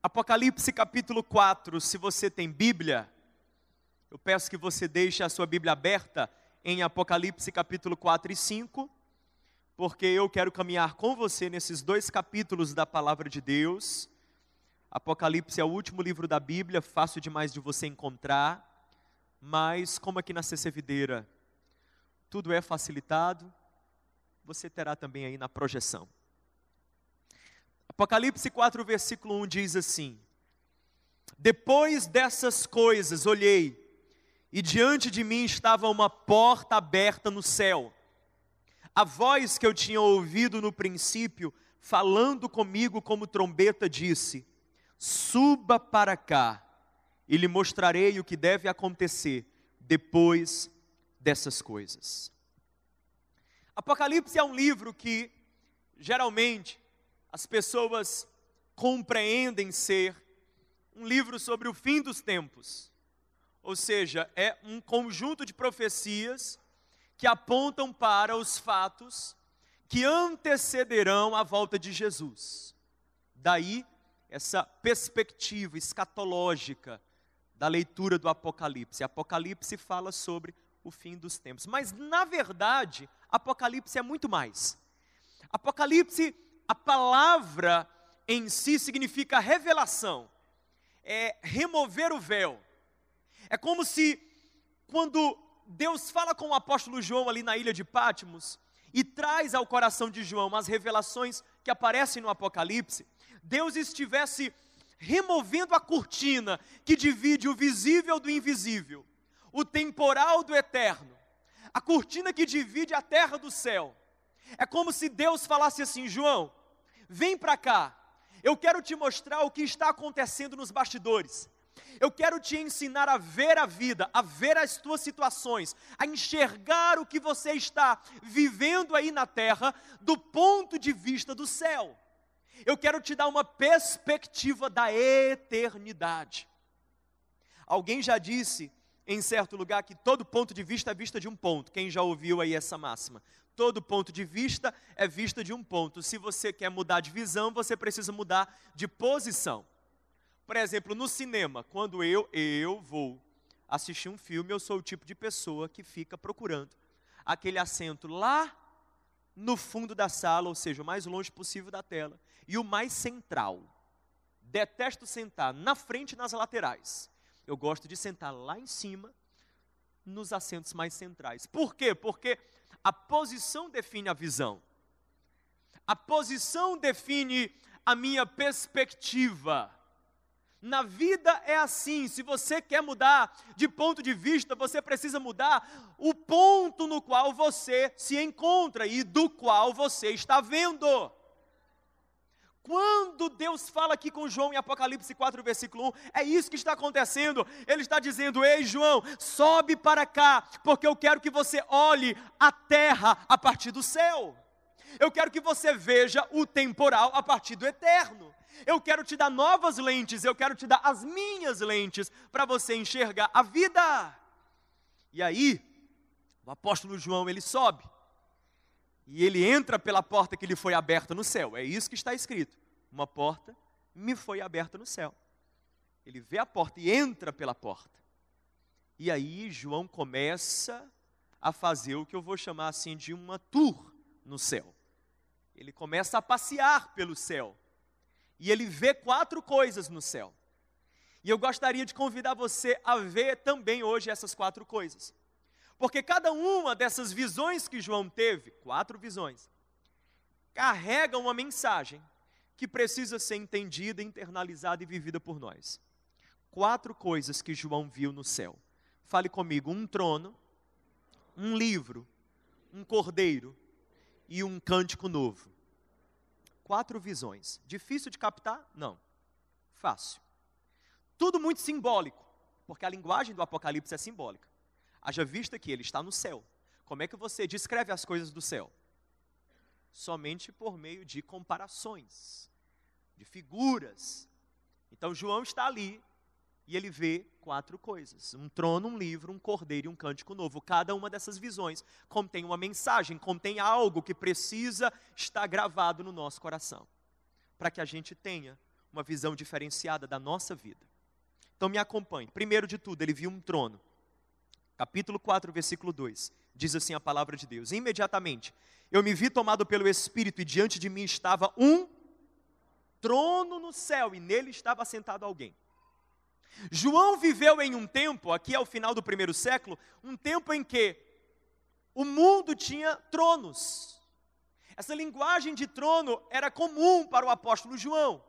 Apocalipse capítulo 4, se você tem Bíblia, eu peço que você deixe a sua Bíblia aberta em Apocalipse capítulo 4 e 5, porque eu quero caminhar com você nesses dois capítulos da palavra de Deus. Apocalipse é o último livro da Bíblia, fácil demais de você encontrar, mas como aqui na CC Videira tudo é facilitado, você terá também aí na projeção. Apocalipse 4, versículo 1 diz assim: Depois dessas coisas olhei, e diante de mim estava uma porta aberta no céu. A voz que eu tinha ouvido no princípio, falando comigo como trombeta, disse: Suba para cá, e lhe mostrarei o que deve acontecer depois dessas coisas. Apocalipse é um livro que, geralmente, as pessoas compreendem ser um livro sobre o fim dos tempos. Ou seja, é um conjunto de profecias que apontam para os fatos que antecederão a volta de Jesus. Daí essa perspectiva escatológica da leitura do Apocalipse. Apocalipse fala sobre o fim dos tempos, mas na verdade, Apocalipse é muito mais. Apocalipse a palavra em si significa revelação, é remover o véu. É como se, quando Deus fala com o apóstolo João ali na ilha de Pátimos, e traz ao coração de João as revelações que aparecem no Apocalipse, Deus estivesse removendo a cortina que divide o visível do invisível, o temporal do eterno, a cortina que divide a terra do céu. É como se Deus falasse assim: João, vem para cá, eu quero te mostrar o que está acontecendo nos bastidores. Eu quero te ensinar a ver a vida, a ver as tuas situações, a enxergar o que você está vivendo aí na terra do ponto de vista do céu. Eu quero te dar uma perspectiva da eternidade. Alguém já disse em certo lugar que todo ponto de vista é vista de um ponto. Quem já ouviu aí essa máxima? Todo ponto de vista é vista de um ponto. Se você quer mudar de visão, você precisa mudar de posição. Por exemplo, no cinema, quando eu eu vou assistir um filme, eu sou o tipo de pessoa que fica procurando aquele assento lá no fundo da sala, ou seja, o mais longe possível da tela, e o mais central. Detesto sentar na frente e nas laterais. Eu gosto de sentar lá em cima, nos assentos mais centrais. Por quê? Porque a posição define a visão. A posição define a minha perspectiva. Na vida é assim, se você quer mudar de ponto de vista, você precisa mudar o ponto no qual você se encontra e do qual você está vendo. Quando Deus fala aqui com João em Apocalipse 4, versículo 1, é isso que está acontecendo. Ele está dizendo: Ei, João, sobe para cá, porque eu quero que você olhe a terra a partir do céu. Eu quero que você veja o temporal a partir do eterno. Eu quero te dar novas lentes, eu quero te dar as minhas lentes para você enxergar a vida. E aí, o apóstolo João, ele sobe e ele entra pela porta que lhe foi aberta no céu. É isso que está escrito. Uma porta me foi aberta no céu. Ele vê a porta e entra pela porta. E aí João começa a fazer o que eu vou chamar assim de uma tour no céu. Ele começa a passear pelo céu. E ele vê quatro coisas no céu. E eu gostaria de convidar você a ver também hoje essas quatro coisas. Porque cada uma dessas visões que João teve, quatro visões, carrega uma mensagem que precisa ser entendida, internalizada e vivida por nós. Quatro coisas que João viu no céu. Fale comigo: um trono, um livro, um cordeiro e um cântico novo. Quatro visões. Difícil de captar? Não. Fácil. Tudo muito simbólico, porque a linguagem do Apocalipse é simbólica. Haja vista que ele está no céu. Como é que você descreve as coisas do céu? Somente por meio de comparações, de figuras. Então João está ali e ele vê quatro coisas: um trono, um livro, um cordeiro e um cântico novo. Cada uma dessas visões contém uma mensagem, contém algo que precisa estar gravado no nosso coração, para que a gente tenha uma visão diferenciada da nossa vida. Então me acompanhe. Primeiro de tudo, ele viu um trono. Capítulo 4, versículo 2. Diz assim a palavra de Deus: Imediatamente eu me vi tomado pelo Espírito, e diante de mim estava um trono no céu, e nele estava sentado alguém. João viveu em um tempo, aqui ao final do primeiro século, um tempo em que o mundo tinha tronos. Essa linguagem de trono era comum para o apóstolo João.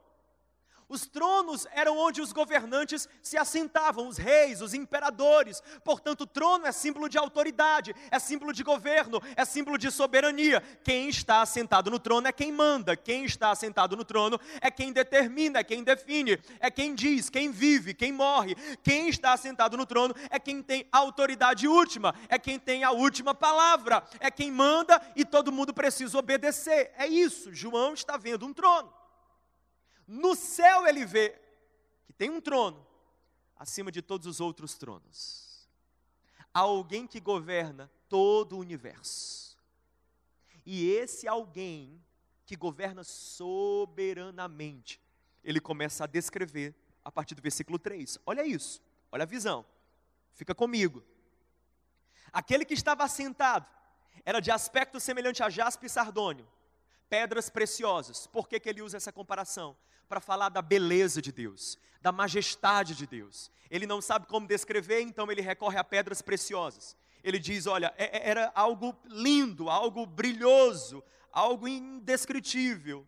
Os tronos eram onde os governantes se assentavam, os reis, os imperadores. Portanto, o trono é símbolo de autoridade, é símbolo de governo, é símbolo de soberania. Quem está assentado no trono é quem manda, quem está assentado no trono é quem determina, é quem define, é quem diz, quem vive, quem morre. Quem está assentado no trono é quem tem a autoridade última, é quem tem a última palavra, é quem manda e todo mundo precisa obedecer. É isso, João está vendo um trono. No céu ele vê que tem um trono acima de todos os outros tronos. Há alguém que governa todo o universo. E esse alguém que governa soberanamente, ele começa a descrever a partir do versículo 3. Olha isso, olha a visão. Fica comigo. Aquele que estava assentado era de aspecto semelhante a jaspe e sardônio, pedras preciosas. Por que, que ele usa essa comparação? para falar da beleza de Deus, da majestade de Deus. Ele não sabe como descrever, então ele recorre a pedras preciosas. Ele diz: olha, é, é, era algo lindo, algo brilhoso, algo indescritível.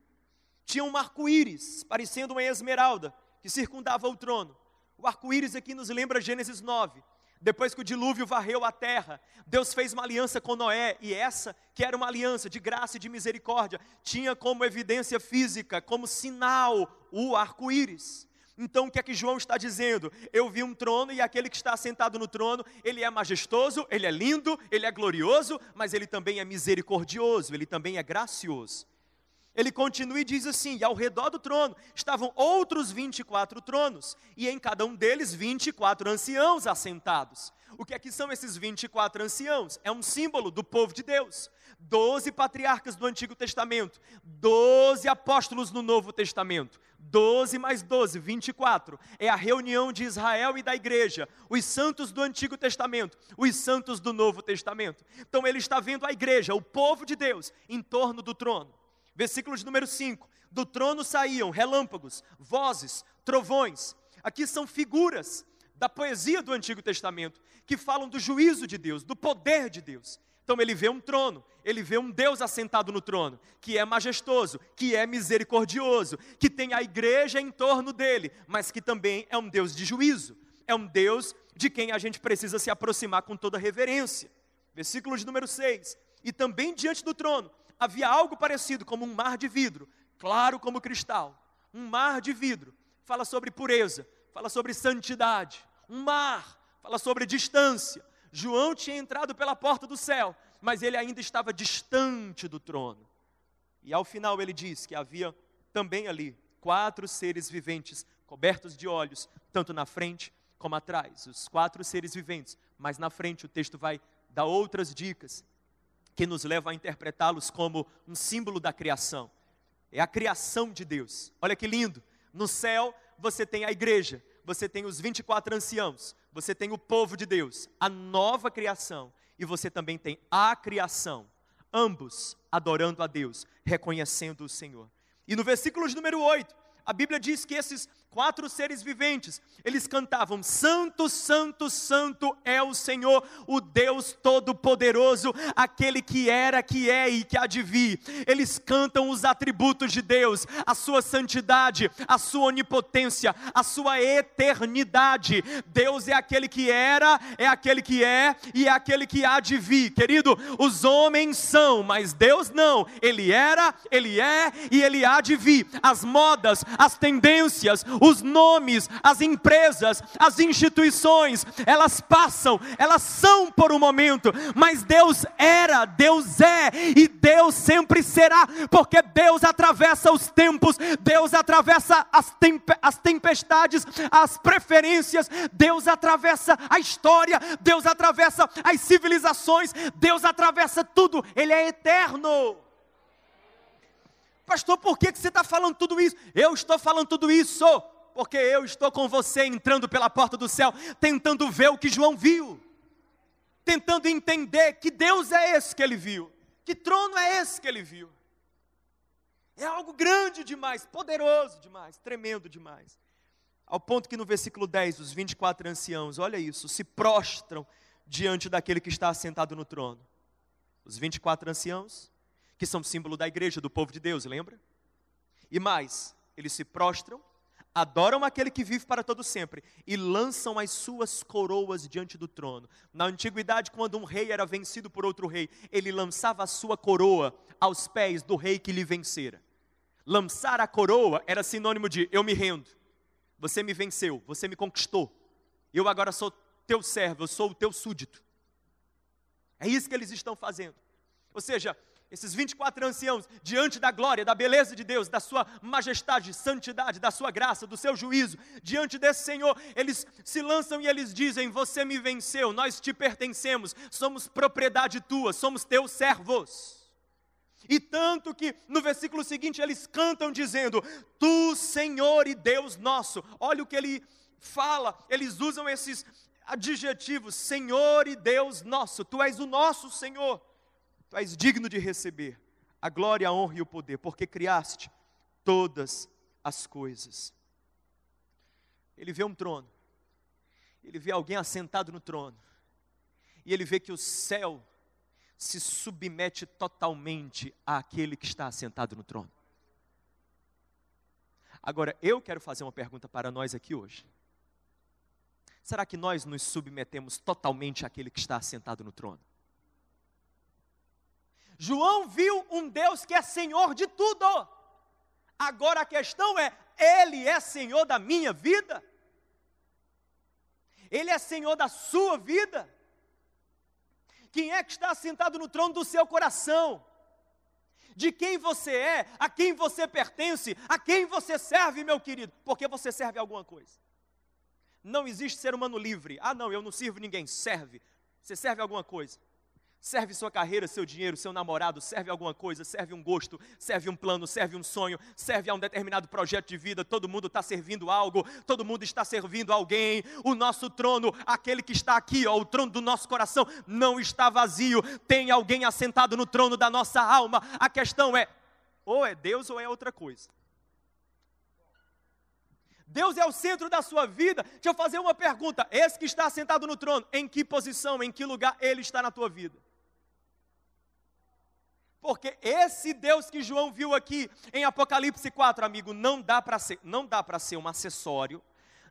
Tinha um arco-íris, parecendo uma esmeralda, que circundava o trono. O arco-íris aqui nos lembra Gênesis 9 depois que o dilúvio varreu a terra, Deus fez uma aliança com Noé, e essa, que era uma aliança de graça e de misericórdia, tinha como evidência física, como sinal, o arco-íris. Então o que é que João está dizendo? Eu vi um trono e aquele que está sentado no trono, ele é majestoso, ele é lindo, ele é glorioso, mas ele também é misericordioso, ele também é gracioso. Ele continua e diz assim: e ao redor do trono estavam outros 24 tronos, e em cada um deles 24 anciãos assentados. O que é que são esses 24 anciãos? É um símbolo do povo de Deus. Doze patriarcas do Antigo Testamento, doze apóstolos no Novo Testamento, doze mais doze, 24. É a reunião de Israel e da igreja, os santos do Antigo Testamento, os santos do Novo Testamento. Então ele está vendo a igreja, o povo de Deus, em torno do trono. Versículo de número 5: Do trono saíam relâmpagos, vozes, trovões. Aqui são figuras da poesia do Antigo Testamento que falam do juízo de Deus, do poder de Deus. Então ele vê um trono, ele vê um Deus assentado no trono, que é majestoso, que é misericordioso, que tem a igreja em torno dele, mas que também é um Deus de juízo, é um Deus de quem a gente precisa se aproximar com toda reverência. Versículo de número 6. E também diante do trono havia algo parecido como um mar de vidro, claro como cristal. Um mar de vidro fala sobre pureza, fala sobre santidade. Um mar fala sobre distância. João tinha entrado pela porta do céu, mas ele ainda estava distante do trono. E ao final ele diz que havia também ali quatro seres viventes cobertos de olhos, tanto na frente como atrás. Os quatro seres viventes, mas na frente o texto vai dar outras dicas que nos leva a interpretá-los como um símbolo da criação. É a criação de Deus. Olha que lindo. No céu você tem a igreja, você tem os 24 anciãos, você tem o povo de Deus, a nova criação, e você também tem a criação, ambos adorando a Deus, reconhecendo o Senhor. E no versículo número 8, a Bíblia diz que esses quatro seres viventes, eles cantavam: Santo, Santo, Santo é o Senhor, o Deus Todo-Poderoso, aquele que era, que é e que há de vir. Eles cantam os atributos de Deus, a sua santidade, a sua onipotência, a sua eternidade. Deus é aquele que era, é aquele que é e é aquele que há de vir. Querido, os homens são, mas Deus não. Ele era, ele é e ele há de vir. As modas, as tendências, os nomes, as empresas, as instituições, elas passam, elas são por um momento, mas Deus era, Deus é e Deus sempre será, porque Deus atravessa os tempos, Deus atravessa as, as tempestades, as preferências, Deus atravessa a história, Deus atravessa as civilizações, Deus atravessa tudo, Ele é eterno. pastor, por que, que você está falando tudo isso? Eu estou falando tudo isso porque eu estou com você entrando pela porta do céu, tentando ver o que João viu, tentando entender que Deus é esse que ele viu, que trono é esse que ele viu. É algo grande demais, poderoso demais, tremendo demais. Ao ponto que no versículo 10, os 24 anciãos, olha isso, se prostram diante daquele que está assentado no trono. Os 24 anciãos, que são símbolo da igreja, do povo de Deus, lembra? E mais, eles se prostram adoram aquele que vive para todo sempre e lançam as suas coroas diante do trono. Na antiguidade, quando um rei era vencido por outro rei, ele lançava a sua coroa aos pés do rei que lhe vencera. Lançar a coroa era sinônimo de eu me rendo. Você me venceu, você me conquistou. Eu agora sou teu servo, eu sou o teu súdito. É isso que eles estão fazendo. Ou seja, esses 24 anciãos, diante da glória, da beleza de Deus, da sua majestade, santidade, da sua graça, do seu juízo, diante desse Senhor, eles se lançam e eles dizem: Você me venceu, nós te pertencemos, somos propriedade tua, somos teus servos. E tanto que no versículo seguinte eles cantam dizendo: Tu, Senhor e Deus nosso. Olha o que ele fala, eles usam esses adjetivos: Senhor e Deus nosso, tu és o nosso Senhor. Tu és digno de receber a glória, a honra e o poder, porque criaste todas as coisas. Ele vê um trono, ele vê alguém assentado no trono, e ele vê que o céu se submete totalmente àquele que está assentado no trono. Agora, eu quero fazer uma pergunta para nós aqui hoje. Será que nós nos submetemos totalmente àquele que está assentado no trono? João viu um Deus que é Senhor de tudo. Agora a questão é: Ele é Senhor da minha vida? Ele é Senhor da sua vida? Quem é que está sentado no trono do seu coração? De quem você é, a quem você pertence, a quem você serve, meu querido? Porque você serve alguma coisa. Não existe ser humano livre. Ah, não, eu não sirvo ninguém. Serve. Você serve alguma coisa. Serve sua carreira, seu dinheiro, seu namorado, serve alguma coisa, serve um gosto, serve um plano, serve um sonho, serve a um determinado projeto de vida. Todo mundo está servindo algo, todo mundo está servindo alguém. O nosso trono, aquele que está aqui, ó, o trono do nosso coração, não está vazio. Tem alguém assentado no trono da nossa alma. A questão é: ou é Deus ou é outra coisa. Deus é o centro da sua vida. Deixa eu fazer uma pergunta: esse que está sentado no trono, em que posição, em que lugar ele está na tua vida? Porque esse Deus que João viu aqui em Apocalipse 4, amigo, não dá para ser, não dá para ser um acessório,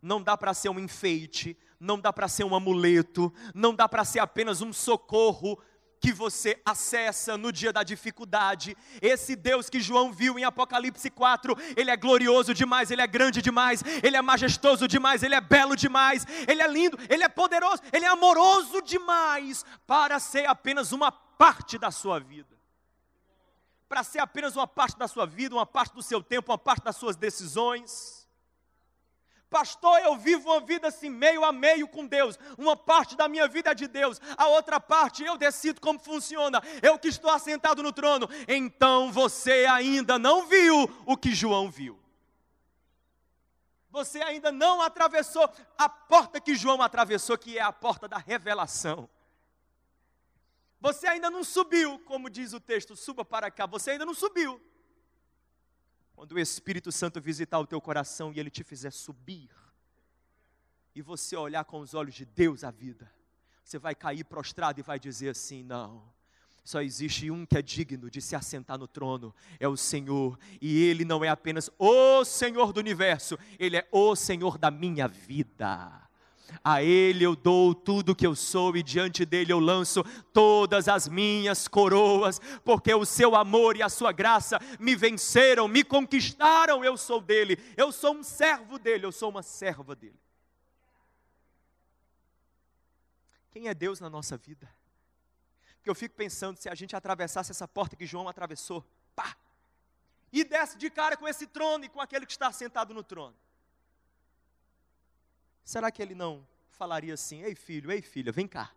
não dá para ser um enfeite, não dá para ser um amuleto, não dá para ser apenas um socorro que você acessa no dia da dificuldade. Esse Deus que João viu em Apocalipse 4, ele é glorioso demais, ele é grande demais, ele é majestoso demais, ele é belo demais, ele é lindo, ele é poderoso, ele é amoroso demais para ser apenas uma parte da sua vida para ser apenas uma parte da sua vida, uma parte do seu tempo, uma parte das suas decisões. Pastor, eu vivo uma vida assim, meio a meio com Deus. Uma parte da minha vida é de Deus, a outra parte eu decido como funciona. Eu que estou assentado no trono. Então você ainda não viu o que João viu. Você ainda não atravessou a porta que João atravessou, que é a porta da revelação. Você ainda não subiu, como diz o texto, suba para cá. Você ainda não subiu. Quando o Espírito Santo visitar o teu coração e ele te fizer subir, e você olhar com os olhos de Deus a vida, você vai cair prostrado e vai dizer assim: não. Só existe um que é digno de se assentar no trono, é o Senhor, e Ele não é apenas o Senhor do universo, Ele é o Senhor da minha vida. A Ele eu dou tudo que eu sou e diante dele eu lanço todas as minhas coroas, porque o seu amor e a sua graça me venceram, me conquistaram. Eu sou dele, eu sou um servo dele, eu sou uma serva dele. Quem é Deus na nossa vida? Porque eu fico pensando, se a gente atravessasse essa porta que João atravessou, pá, e desce de cara com esse trono e com aquele que está sentado no trono. Será que ele não falaria assim: Ei filho, ei filha, vem cá.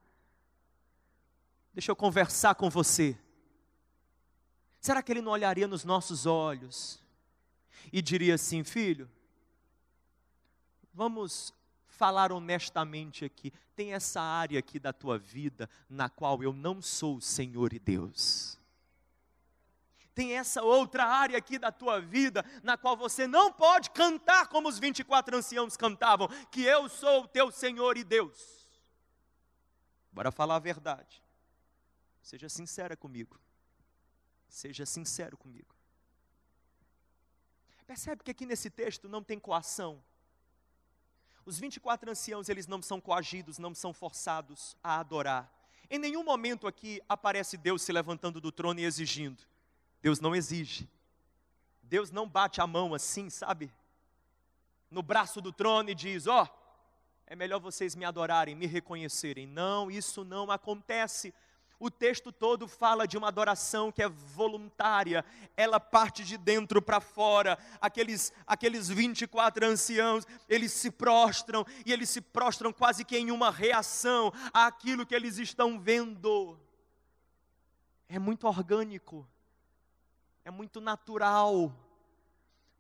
Deixa eu conversar com você. Será que ele não olharia nos nossos olhos e diria assim: Filho, vamos falar honestamente aqui. Tem essa área aqui da tua vida na qual eu não sou o Senhor e Deus. Tem essa outra área aqui da tua vida na qual você não pode cantar como os 24 anciãos cantavam, que eu sou o teu Senhor e Deus. Bora falar a verdade. Seja sincera comigo. Seja sincero comigo. Percebe que aqui nesse texto não tem coação. Os 24 anciãos, eles não são coagidos, não são forçados a adorar. Em nenhum momento aqui aparece Deus se levantando do trono e exigindo. Deus não exige. Deus não bate a mão assim, sabe? No braço do trono e diz: Ó, oh, é melhor vocês me adorarem, me reconhecerem. Não, isso não acontece. O texto todo fala de uma adoração que é voluntária, ela parte de dentro para fora. Aqueles, aqueles 24 anciãos, eles se prostram, e eles se prostram quase que em uma reação àquilo que eles estão vendo. É muito orgânico, é muito natural.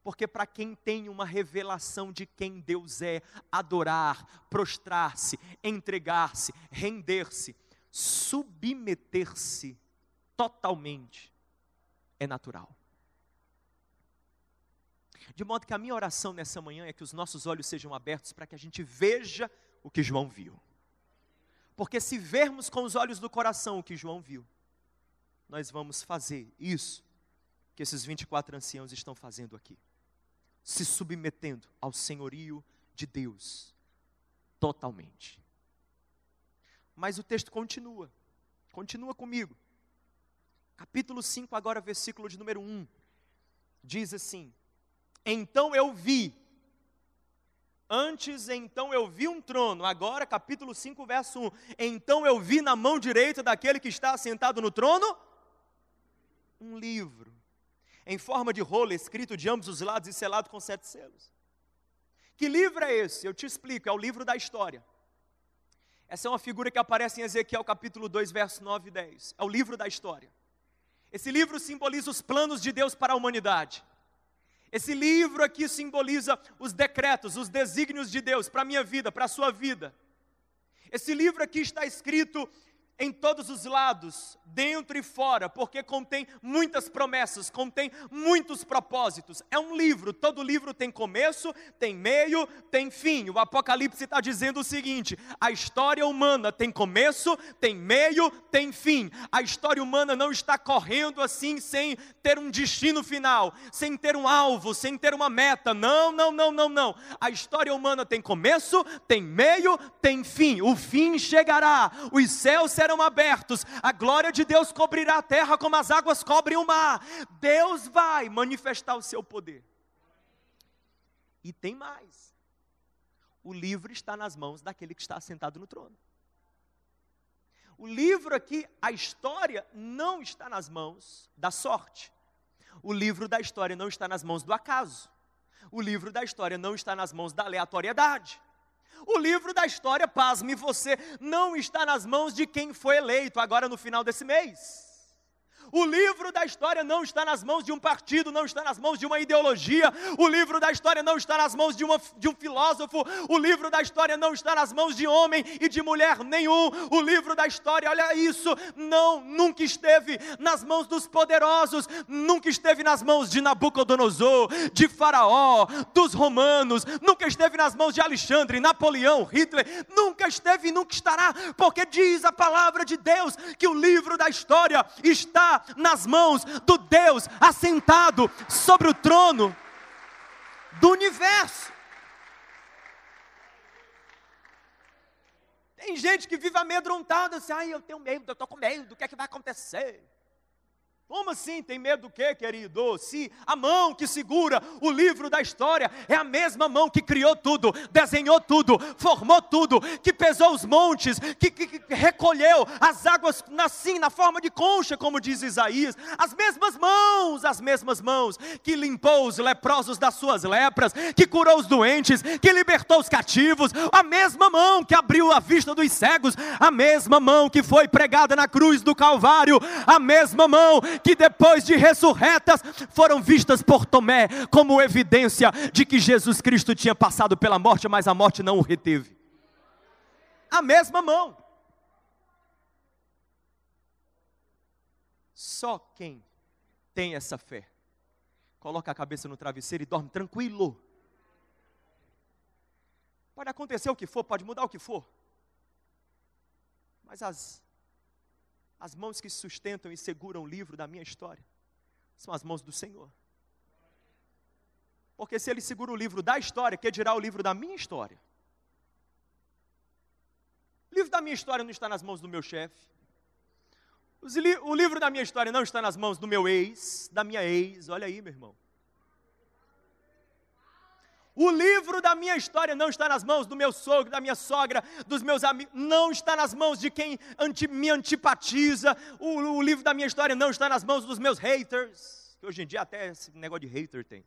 Porque para quem tem uma revelação de quem Deus é, adorar, prostrar-se, entregar-se, render-se, submeter-se totalmente é natural. De modo que a minha oração nessa manhã é que os nossos olhos sejam abertos para que a gente veja o que João viu. Porque se vermos com os olhos do coração o que João viu, nós vamos fazer isso que esses 24 anciãos estão fazendo aqui, se submetendo ao senhorio de Deus totalmente. Mas o texto continua. Continua comigo. Capítulo 5, agora versículo de número 1. Diz assim: Então eu vi. Antes, então eu vi um trono. Agora, capítulo 5, verso 1. Então eu vi na mão direita daquele que está sentado no trono um livro, em forma de rolo, escrito de ambos os lados e selado com sete selos. Que livro é esse? Eu te explico, é o livro da história. Essa é uma figura que aparece em Ezequiel capítulo 2, verso 9 e 10. É o livro da história. Esse livro simboliza os planos de Deus para a humanidade. Esse livro aqui simboliza os decretos, os desígnios de Deus para a minha vida, para a sua vida. Esse livro aqui está escrito em todos os lados, dentro e fora, porque contém muitas promessas, contém muitos propósitos. É um livro, todo livro tem começo, tem meio, tem fim. O Apocalipse está dizendo o seguinte: a história humana tem começo, tem meio, tem fim. A história humana não está correndo assim sem ter um destino final, sem ter um alvo, sem ter uma meta. Não, não, não, não, não. A história humana tem começo, tem meio, tem fim. O fim chegará, os céus serão serão abertos, a glória de Deus cobrirá a terra como as águas cobrem o mar. Deus vai manifestar o seu poder. E tem mais: o livro está nas mãos daquele que está sentado no trono. O livro aqui, a história, não está nas mãos da sorte. O livro da história não está nas mãos do acaso. O livro da história não está nas mãos da aleatoriedade. O livro da história, pasme você, não está nas mãos de quem foi eleito agora no final desse mês. O livro da história não está nas mãos de um partido, não está nas mãos de uma ideologia. O livro da história não está nas mãos de, uma, de um filósofo. O livro da história não está nas mãos de homem e de mulher nenhum. O livro da história, olha isso, não, nunca esteve nas mãos dos poderosos, nunca esteve nas mãos de Nabucodonosor, de Faraó, dos romanos, nunca esteve nas mãos de Alexandre, Napoleão, Hitler, nunca esteve e nunca estará, porque diz a palavra de Deus que o livro da história está nas mãos do Deus assentado sobre o trono do universo. Tem gente que vive amedrontada, assim, ai, eu tenho medo, eu estou com medo, do que é que vai acontecer? Como assim? Tem medo do quê, querido? Se a mão que segura o livro da história é a mesma mão que criou tudo, desenhou tudo, formou tudo, que pesou os montes, que, que, que recolheu as águas assim, na forma de concha, como diz Isaías, as mesmas mãos, as mesmas mãos, que limpou os leprosos das suas lepras, que curou os doentes, que libertou os cativos, a mesma mão que abriu a vista dos cegos, a mesma mão que foi pregada na cruz do Calvário, a mesma mão que depois de ressurretas foram vistas por Tomé como evidência de que Jesus Cristo tinha passado pela morte, mas a morte não o reteve. A mesma mão. Só quem tem essa fé coloca a cabeça no travesseiro e dorme tranquilo. Pode acontecer o que for, pode mudar o que for. Mas as, as mãos que sustentam e seguram o livro da minha história são as mãos do Senhor. Porque se ele segura o livro da história, que dirá o livro da minha história? O livro da minha história não está nas mãos do meu chefe. O livro da minha história não está nas mãos do meu ex, da minha ex, olha aí, meu irmão. O livro da minha história não está nas mãos do meu sogro, da minha sogra, dos meus amigos, não está nas mãos de quem anti, me antipatiza. O, o, livro da minha história não está nas mãos dos meus haters, que hoje em dia até esse negócio de hater tem.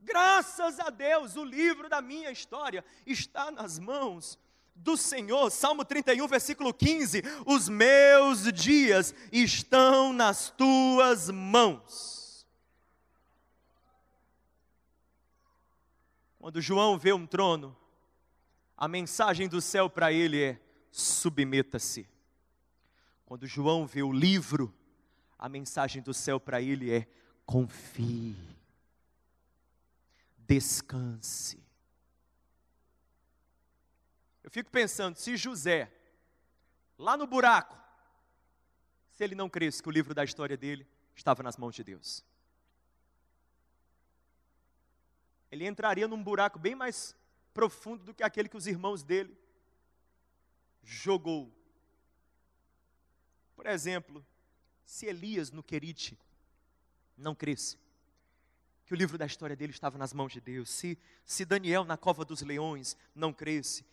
Graças a Deus, o livro da minha história está nas mãos do Senhor. Salmo 31, versículo 15: Os meus dias estão nas tuas mãos. Quando João vê um trono, a mensagem do céu para ele é: submeta-se. Quando João vê o livro, a mensagem do céu para ele é: confie, descanse. Eu fico pensando, se José, lá no buraco, se ele não cresce que o livro da história dele estava nas mãos de Deus. Ele entraria num buraco bem mais profundo do que aquele que os irmãos dele jogou. Por exemplo, se Elias no Querite não cresce, que o livro da história dele estava nas mãos de Deus, se, se Daniel na cova dos leões não cresce,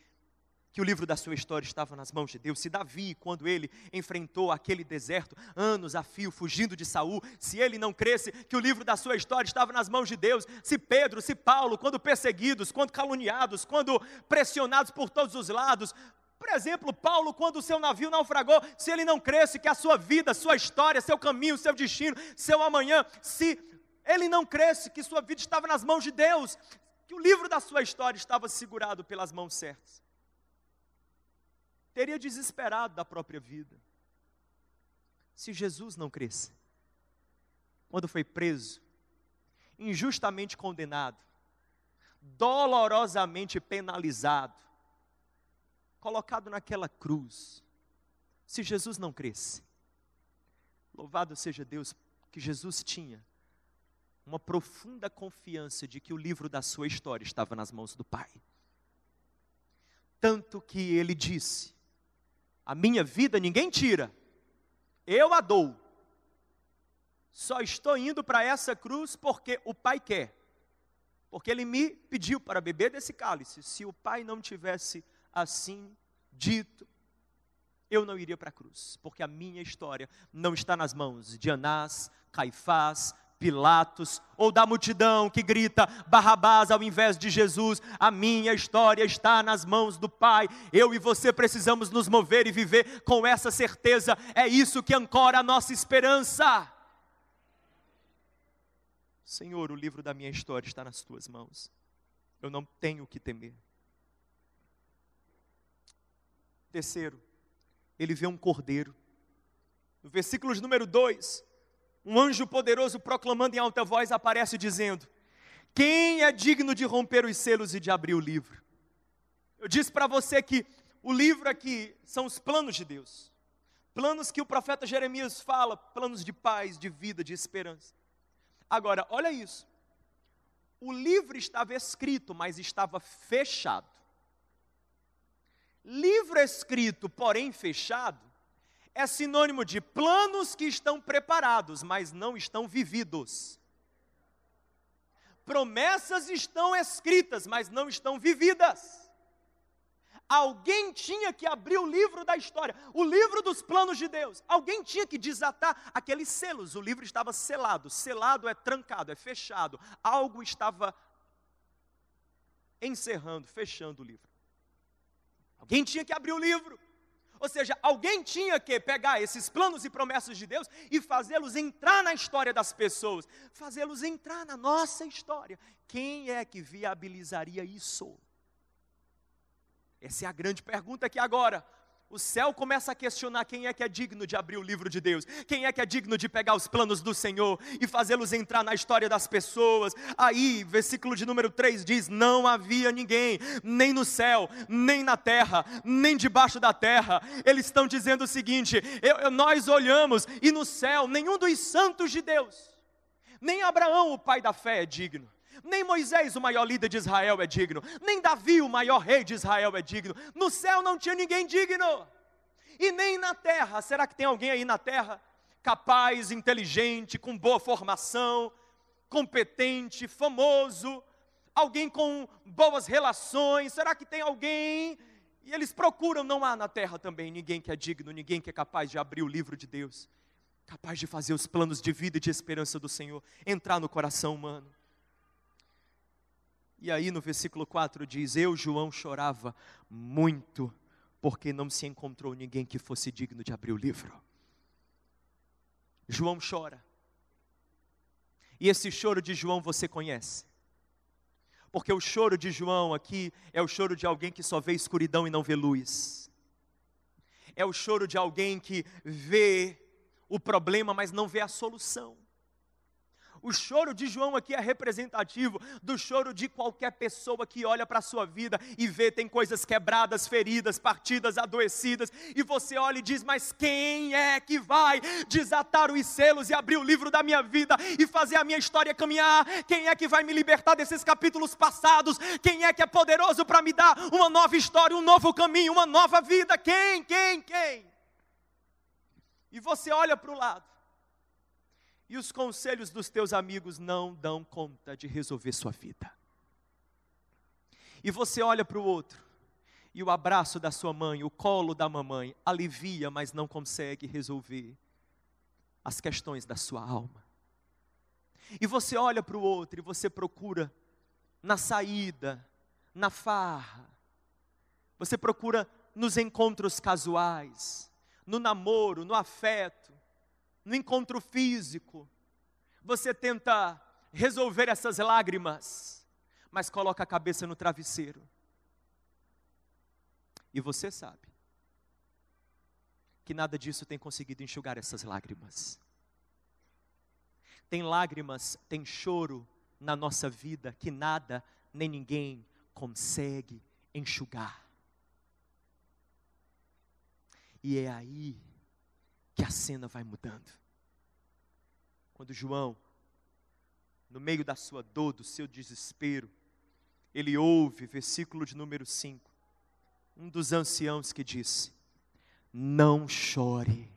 que o livro da sua história estava nas mãos de Deus. Se Davi, quando ele enfrentou aquele deserto, anos a fio, fugindo de Saul, se ele não cresce, que o livro da sua história estava nas mãos de Deus. Se Pedro, se Paulo, quando perseguidos, quando caluniados, quando pressionados por todos os lados, por exemplo, Paulo, quando o seu navio naufragou, se ele não cresce, que a sua vida, sua história, seu caminho, seu destino, seu amanhã, se ele não cresce, que sua vida estava nas mãos de Deus, que o livro da sua história estava segurado pelas mãos certas teria desesperado da própria vida. Se Jesus não cresce, quando foi preso, injustamente condenado, dolorosamente penalizado, colocado naquela cruz, se Jesus não cresce, louvado seja Deus que Jesus tinha uma profunda confiança de que o livro da sua história estava nas mãos do Pai. Tanto que ele disse: a minha vida ninguém tira, eu a dou. Só estou indo para essa cruz porque o Pai quer. Porque Ele me pediu para beber desse cálice. Se o Pai não tivesse assim dito, eu não iria para a cruz, porque a minha história não está nas mãos de Anás, Caifás, Pilatos ou da multidão que grita Barrabás ao invés de Jesus. A minha história está nas mãos do Pai. Eu e você precisamos nos mover e viver com essa certeza. É isso que ancora a nossa esperança. Senhor, o livro da minha história está nas tuas mãos. Eu não tenho o que temer. Terceiro, ele vê um cordeiro. No versículo número 2, um anjo poderoso proclamando em alta voz aparece dizendo: Quem é digno de romper os selos e de abrir o livro? Eu disse para você que o livro aqui são os planos de Deus. Planos que o profeta Jeremias fala, planos de paz, de vida, de esperança. Agora, olha isso. O livro estava escrito, mas estava fechado. Livro escrito, porém fechado, é sinônimo de planos que estão preparados, mas não estão vividos. Promessas estão escritas, mas não estão vividas. Alguém tinha que abrir o livro da história, o livro dos planos de Deus. Alguém tinha que desatar aqueles selos. O livro estava selado. Selado é trancado, é fechado. Algo estava encerrando, fechando o livro. Alguém tinha que abrir o livro. Ou seja, alguém tinha que pegar esses planos e promessas de Deus e fazê-los entrar na história das pessoas, fazê-los entrar na nossa história. Quem é que viabilizaria isso? Essa é a grande pergunta aqui agora o céu começa a questionar quem é que é digno de abrir o livro de Deus, quem é que é digno de pegar os planos do Senhor e fazê-los entrar na história das pessoas. Aí, versículo de número 3 diz: Não havia ninguém, nem no céu, nem na terra, nem debaixo da terra. Eles estão dizendo o seguinte: eu, eu, nós olhamos e no céu nenhum dos santos de Deus, nem Abraão, o pai da fé, é digno. Nem Moisés, o maior líder de Israel, é digno. Nem Davi, o maior rei de Israel, é digno. No céu não tinha ninguém digno. E nem na terra. Será que tem alguém aí na terra capaz, inteligente, com boa formação, competente, famoso, alguém com boas relações? Será que tem alguém? E eles procuram, não há na terra também ninguém que é digno, ninguém que é capaz de abrir o livro de Deus, capaz de fazer os planos de vida e de esperança do Senhor entrar no coração humano. E aí no versículo 4 diz: Eu, João, chorava muito, porque não se encontrou ninguém que fosse digno de abrir o livro. João chora. E esse choro de João você conhece. Porque o choro de João aqui é o choro de alguém que só vê escuridão e não vê luz. É o choro de alguém que vê o problema, mas não vê a solução. O choro de João aqui é representativo do choro de qualquer pessoa que olha para a sua vida e vê tem coisas quebradas, feridas, partidas, adoecidas, e você olha e diz: Mas quem é que vai desatar os selos e abrir o livro da minha vida e fazer a minha história caminhar? Quem é que vai me libertar desses capítulos passados? Quem é que é poderoso para me dar uma nova história, um novo caminho, uma nova vida? Quem, quem, quem? E você olha para o lado e os conselhos dos teus amigos não dão conta de resolver sua vida. E você olha para o outro, e o abraço da sua mãe, o colo da mamãe, alivia, mas não consegue resolver as questões da sua alma. E você olha para o outro e você procura na saída, na farra, você procura nos encontros casuais, no namoro, no afeto, no encontro físico, você tenta resolver essas lágrimas, mas coloca a cabeça no travesseiro. E você sabe que nada disso tem conseguido enxugar essas lágrimas. Tem lágrimas, tem choro na nossa vida que nada nem ninguém consegue enxugar. E é aí que a cena vai mudando. Quando João, no meio da sua dor, do seu desespero, ele ouve, versículo de número 5, um dos anciãos que disse: Não chore.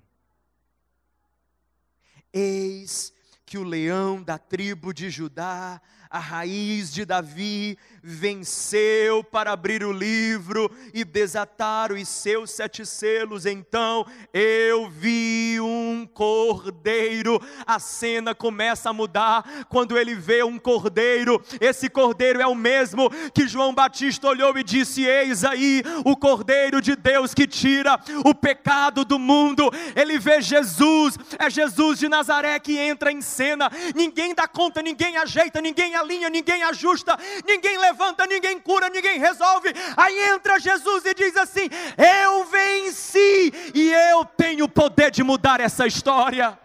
Eis que o leão da tribo de Judá a raiz de Davi, venceu para abrir o livro e desatar os seus sete selos. Então eu vi um cordeiro. A cena começa a mudar quando ele vê um cordeiro. Esse cordeiro é o mesmo que João Batista olhou e disse: Eis aí o cordeiro de Deus que tira o pecado do mundo. Ele vê Jesus, é Jesus de Nazaré que entra em cena. Ninguém dá conta, ninguém ajeita, ninguém alinha, ninguém ajusta, ninguém levanta, ninguém cura, ninguém resolve. Aí entra Jesus e diz assim: Eu venci e eu tenho o poder de mudar essa história.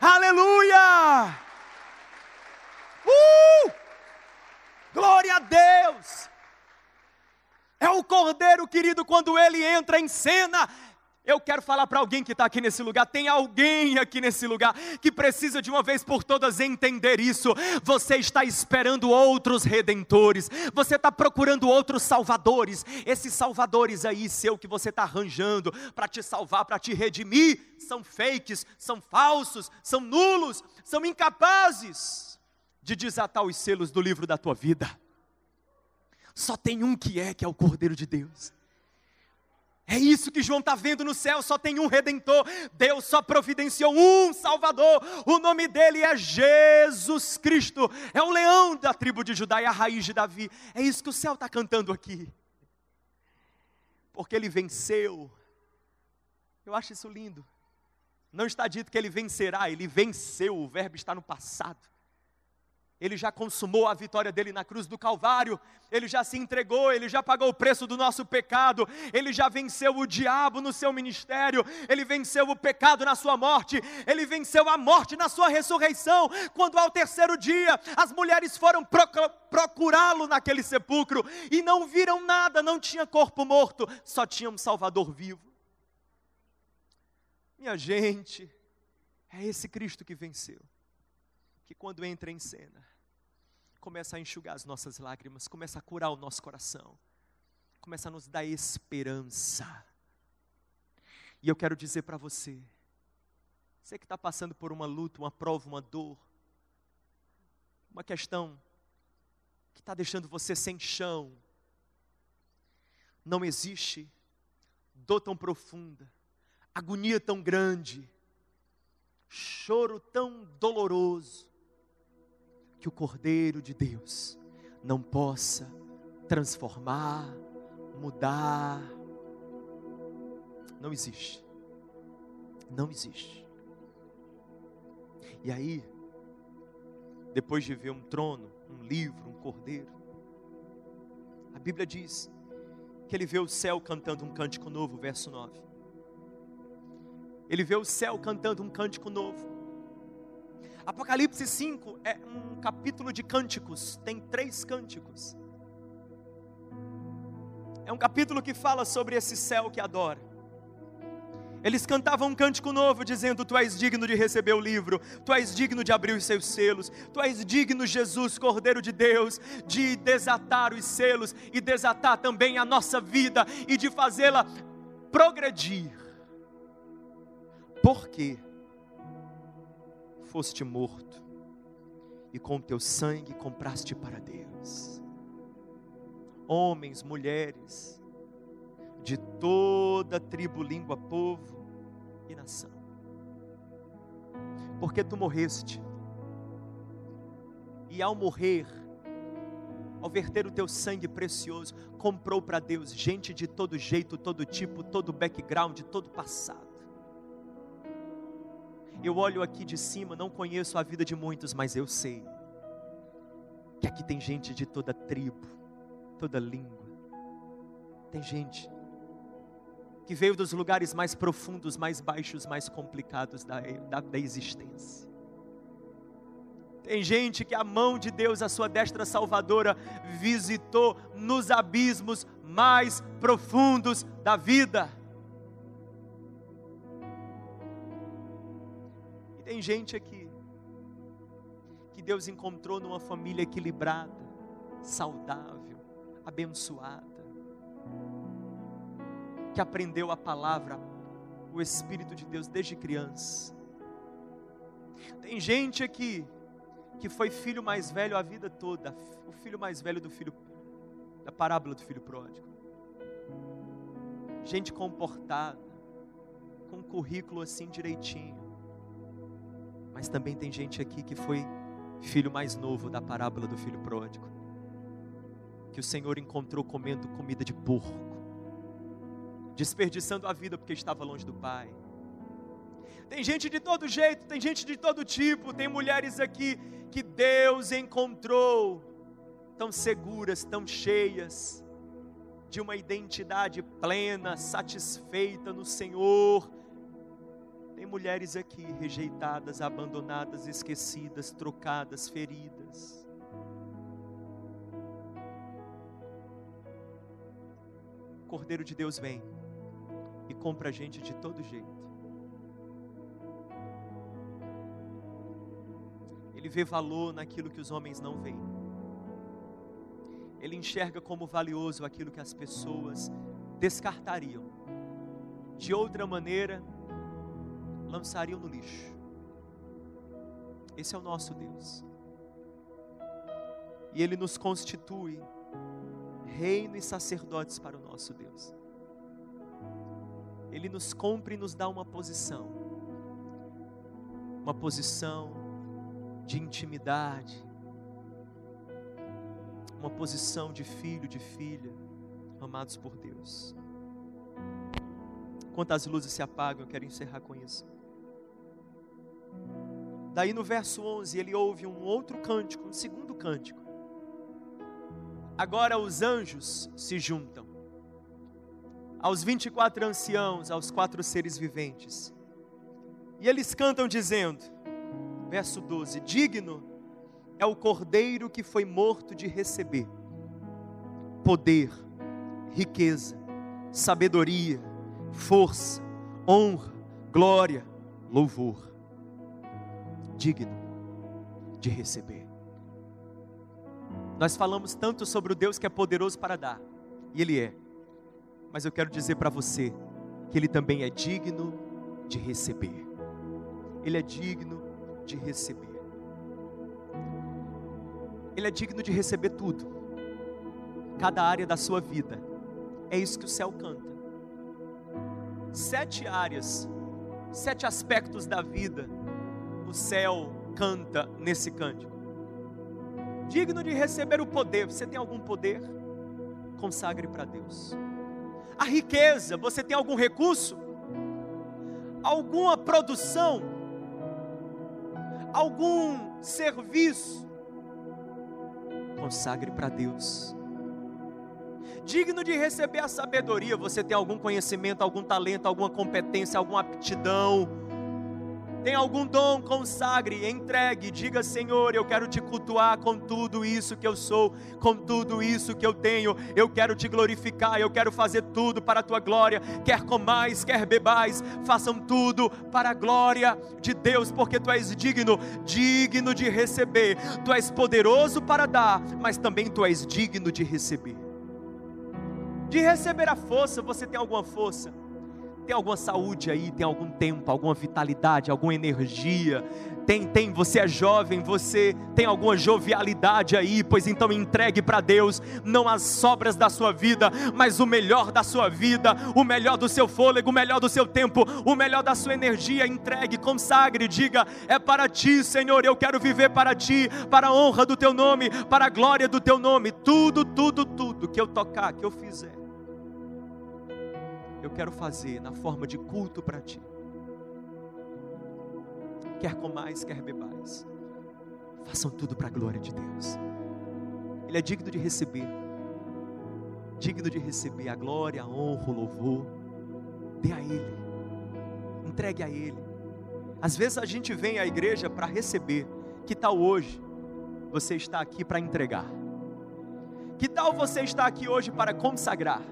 Aleluia! Uh! Glória a Deus! É o Cordeiro, querido, quando ele entra em cena, eu quero falar para alguém que está aqui nesse lugar. Tem alguém aqui nesse lugar que precisa de uma vez por todas entender isso. Você está esperando outros redentores, você está procurando outros salvadores. Esses salvadores aí, seu, que você está arranjando para te salvar, para te redimir, são fakes, são falsos, são nulos, são incapazes de desatar os selos do livro da tua vida. Só tem um que é, que é o Cordeiro de Deus. É isso que João está vendo no céu, só tem um redentor. Deus só providenciou um Salvador. O nome dele é Jesus Cristo. É o leão da tribo de Judá e a raiz de Davi. É isso que o céu está cantando aqui. Porque ele venceu Eu acho isso lindo. Não está dito que ele vencerá, ele venceu, o verbo está no passado. Ele já consumou a vitória dele na cruz do Calvário, ele já se entregou, ele já pagou o preço do nosso pecado, ele já venceu o diabo no seu ministério, ele venceu o pecado na sua morte, ele venceu a morte na sua ressurreição. Quando ao terceiro dia as mulheres foram procurá-lo naquele sepulcro e não viram nada, não tinha corpo morto, só tinha um Salvador vivo. Minha gente, é esse Cristo que venceu que quando entra em cena, começa a enxugar as nossas lágrimas, começa a curar o nosso coração, começa a nos dar esperança. E eu quero dizer para você, você que está passando por uma luta, uma prova, uma dor, uma questão que está deixando você sem chão, não existe dor tão profunda, agonia tão grande, choro tão doloroso, que o Cordeiro de Deus não possa transformar, mudar. Não existe. Não existe. E aí, depois de ver um trono, um livro, um cordeiro, a Bíblia diz que ele vê o céu cantando um cântico novo, verso 9. Ele vê o céu cantando um cântico novo. Apocalipse 5 é um capítulo de cânticos, tem três cânticos. É um capítulo que fala sobre esse céu que adora. Eles cantavam um cântico novo, dizendo: Tu és digno de receber o livro, Tu és digno de abrir os seus selos, Tu és digno, Jesus, Cordeiro de Deus, de desatar os selos e desatar também a nossa vida e de fazê-la progredir. Por quê? Foste morto e com teu sangue compraste para Deus. Homens, mulheres, de toda tribo, língua, povo e nação. Porque tu morreste, e ao morrer, ao verter o teu sangue precioso, comprou para Deus gente de todo jeito, todo tipo, todo background, todo passado. Eu olho aqui de cima, não conheço a vida de muitos, mas eu sei que aqui tem gente de toda tribo, toda língua. Tem gente que veio dos lugares mais profundos, mais baixos, mais complicados da, da, da existência. Tem gente que a mão de Deus, a sua destra salvadora, visitou nos abismos mais profundos da vida. Tem gente aqui que Deus encontrou numa família equilibrada, saudável, abençoada, que aprendeu a palavra, o Espírito de Deus desde criança. Tem gente aqui que foi filho mais velho a vida toda, o filho mais velho do filho da parábola do filho pródigo. Gente comportada, com currículo assim direitinho mas também tem gente aqui que foi filho mais novo da parábola do filho pródigo, que o Senhor encontrou comendo comida de porco, desperdiçando a vida porque estava longe do Pai. Tem gente de todo jeito, tem gente de todo tipo, tem mulheres aqui que Deus encontrou tão seguras, tão cheias de uma identidade plena, satisfeita no Senhor, tem mulheres aqui rejeitadas, abandonadas, esquecidas, trocadas, feridas. O Cordeiro de Deus vem e compra a gente de todo jeito. Ele vê valor naquilo que os homens não veem. Ele enxerga como valioso aquilo que as pessoas descartariam. De outra maneira, lançariam no lixo. Esse é o nosso Deus. E Ele nos constitui reino e sacerdotes para o nosso Deus. Ele nos compra e nos dá uma posição, uma posição de intimidade, uma posição de filho, de filha, amados por Deus. Enquanto as luzes se apagam, eu quero encerrar com isso. Daí no verso 11, ele ouve um outro cântico, um segundo cântico. Agora os anjos se juntam aos 24 anciãos, aos quatro seres viventes. E eles cantam dizendo, verso 12: Digno é o cordeiro que foi morto de receber poder, riqueza, sabedoria, força, honra, glória, louvor. Digno de receber. Nós falamos tanto sobre o Deus que é poderoso para dar, e Ele é, mas eu quero dizer para você que Ele também é digno de receber. Ele é digno de receber. Ele é digno de receber tudo, cada área da sua vida. É isso que o céu canta. Sete áreas, sete aspectos da vida, o céu canta nesse cântico. Digno de receber o poder. Você tem algum poder? Consagre para Deus. A riqueza, você tem algum recurso? Alguma produção? Algum serviço? consagre para Deus. Digno de receber a sabedoria, você tem algum conhecimento, algum talento, alguma competência, alguma aptidão tem algum dom, consagre, entregue, diga: Senhor, eu quero te cultuar com tudo isso que eu sou, com tudo isso que eu tenho. Eu quero te glorificar, eu quero fazer tudo para a tua glória. Quer comais, quer bebais, façam tudo para a glória de Deus, porque tu és digno, digno de receber. Tu és poderoso para dar, mas também tu és digno de receber. De receber a força, você tem alguma força? Tem alguma saúde aí, tem algum tempo, alguma vitalidade, alguma energia. Tem, tem, você é jovem, você tem alguma jovialidade aí, pois então entregue para Deus não as sobras da sua vida, mas o melhor da sua vida, o melhor do seu fôlego, o melhor do seu tempo, o melhor da sua energia. Entregue, consagre, diga: é para ti, Senhor, eu quero viver para ti, para a honra do teu nome, para a glória do teu nome. Tudo, tudo, tudo que eu tocar, que eu fizer eu quero fazer na forma de culto para ti. Quer comais, quer bebais, façam tudo para a glória de Deus. Ele é digno de receber, digno de receber a glória, a honra, o louvor. Dê a Ele, entregue a Ele. Às vezes a gente vem à igreja para receber, que tal hoje você está aqui para entregar? Que tal você está aqui hoje para consagrar?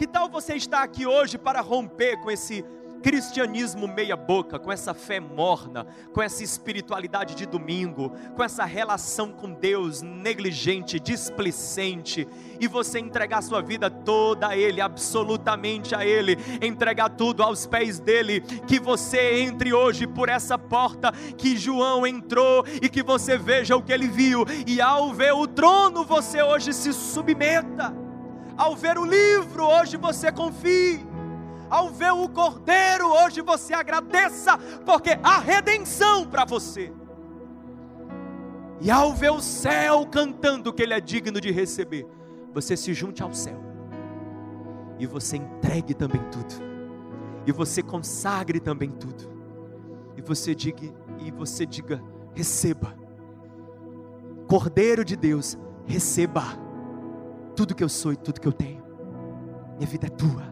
Que tal você estar aqui hoje para romper com esse cristianismo meia-boca, com essa fé morna, com essa espiritualidade de domingo, com essa relação com Deus negligente, displicente, e você entregar sua vida toda a Ele, absolutamente a Ele, entregar tudo aos pés dele, que você entre hoje por essa porta que João entrou e que você veja o que ele viu, e ao ver o trono, você hoje se submeta ao ver o livro, hoje você confie. Ao ver o cordeiro, hoje você agradeça, porque há redenção para você. E ao ver o céu cantando que ele é digno de receber, você se junte ao céu. E você entregue também tudo. E você consagre também tudo. E você diga, e você diga, receba. Cordeiro de Deus, receba tudo que eu sou e tudo que eu tenho. Minha vida é tua.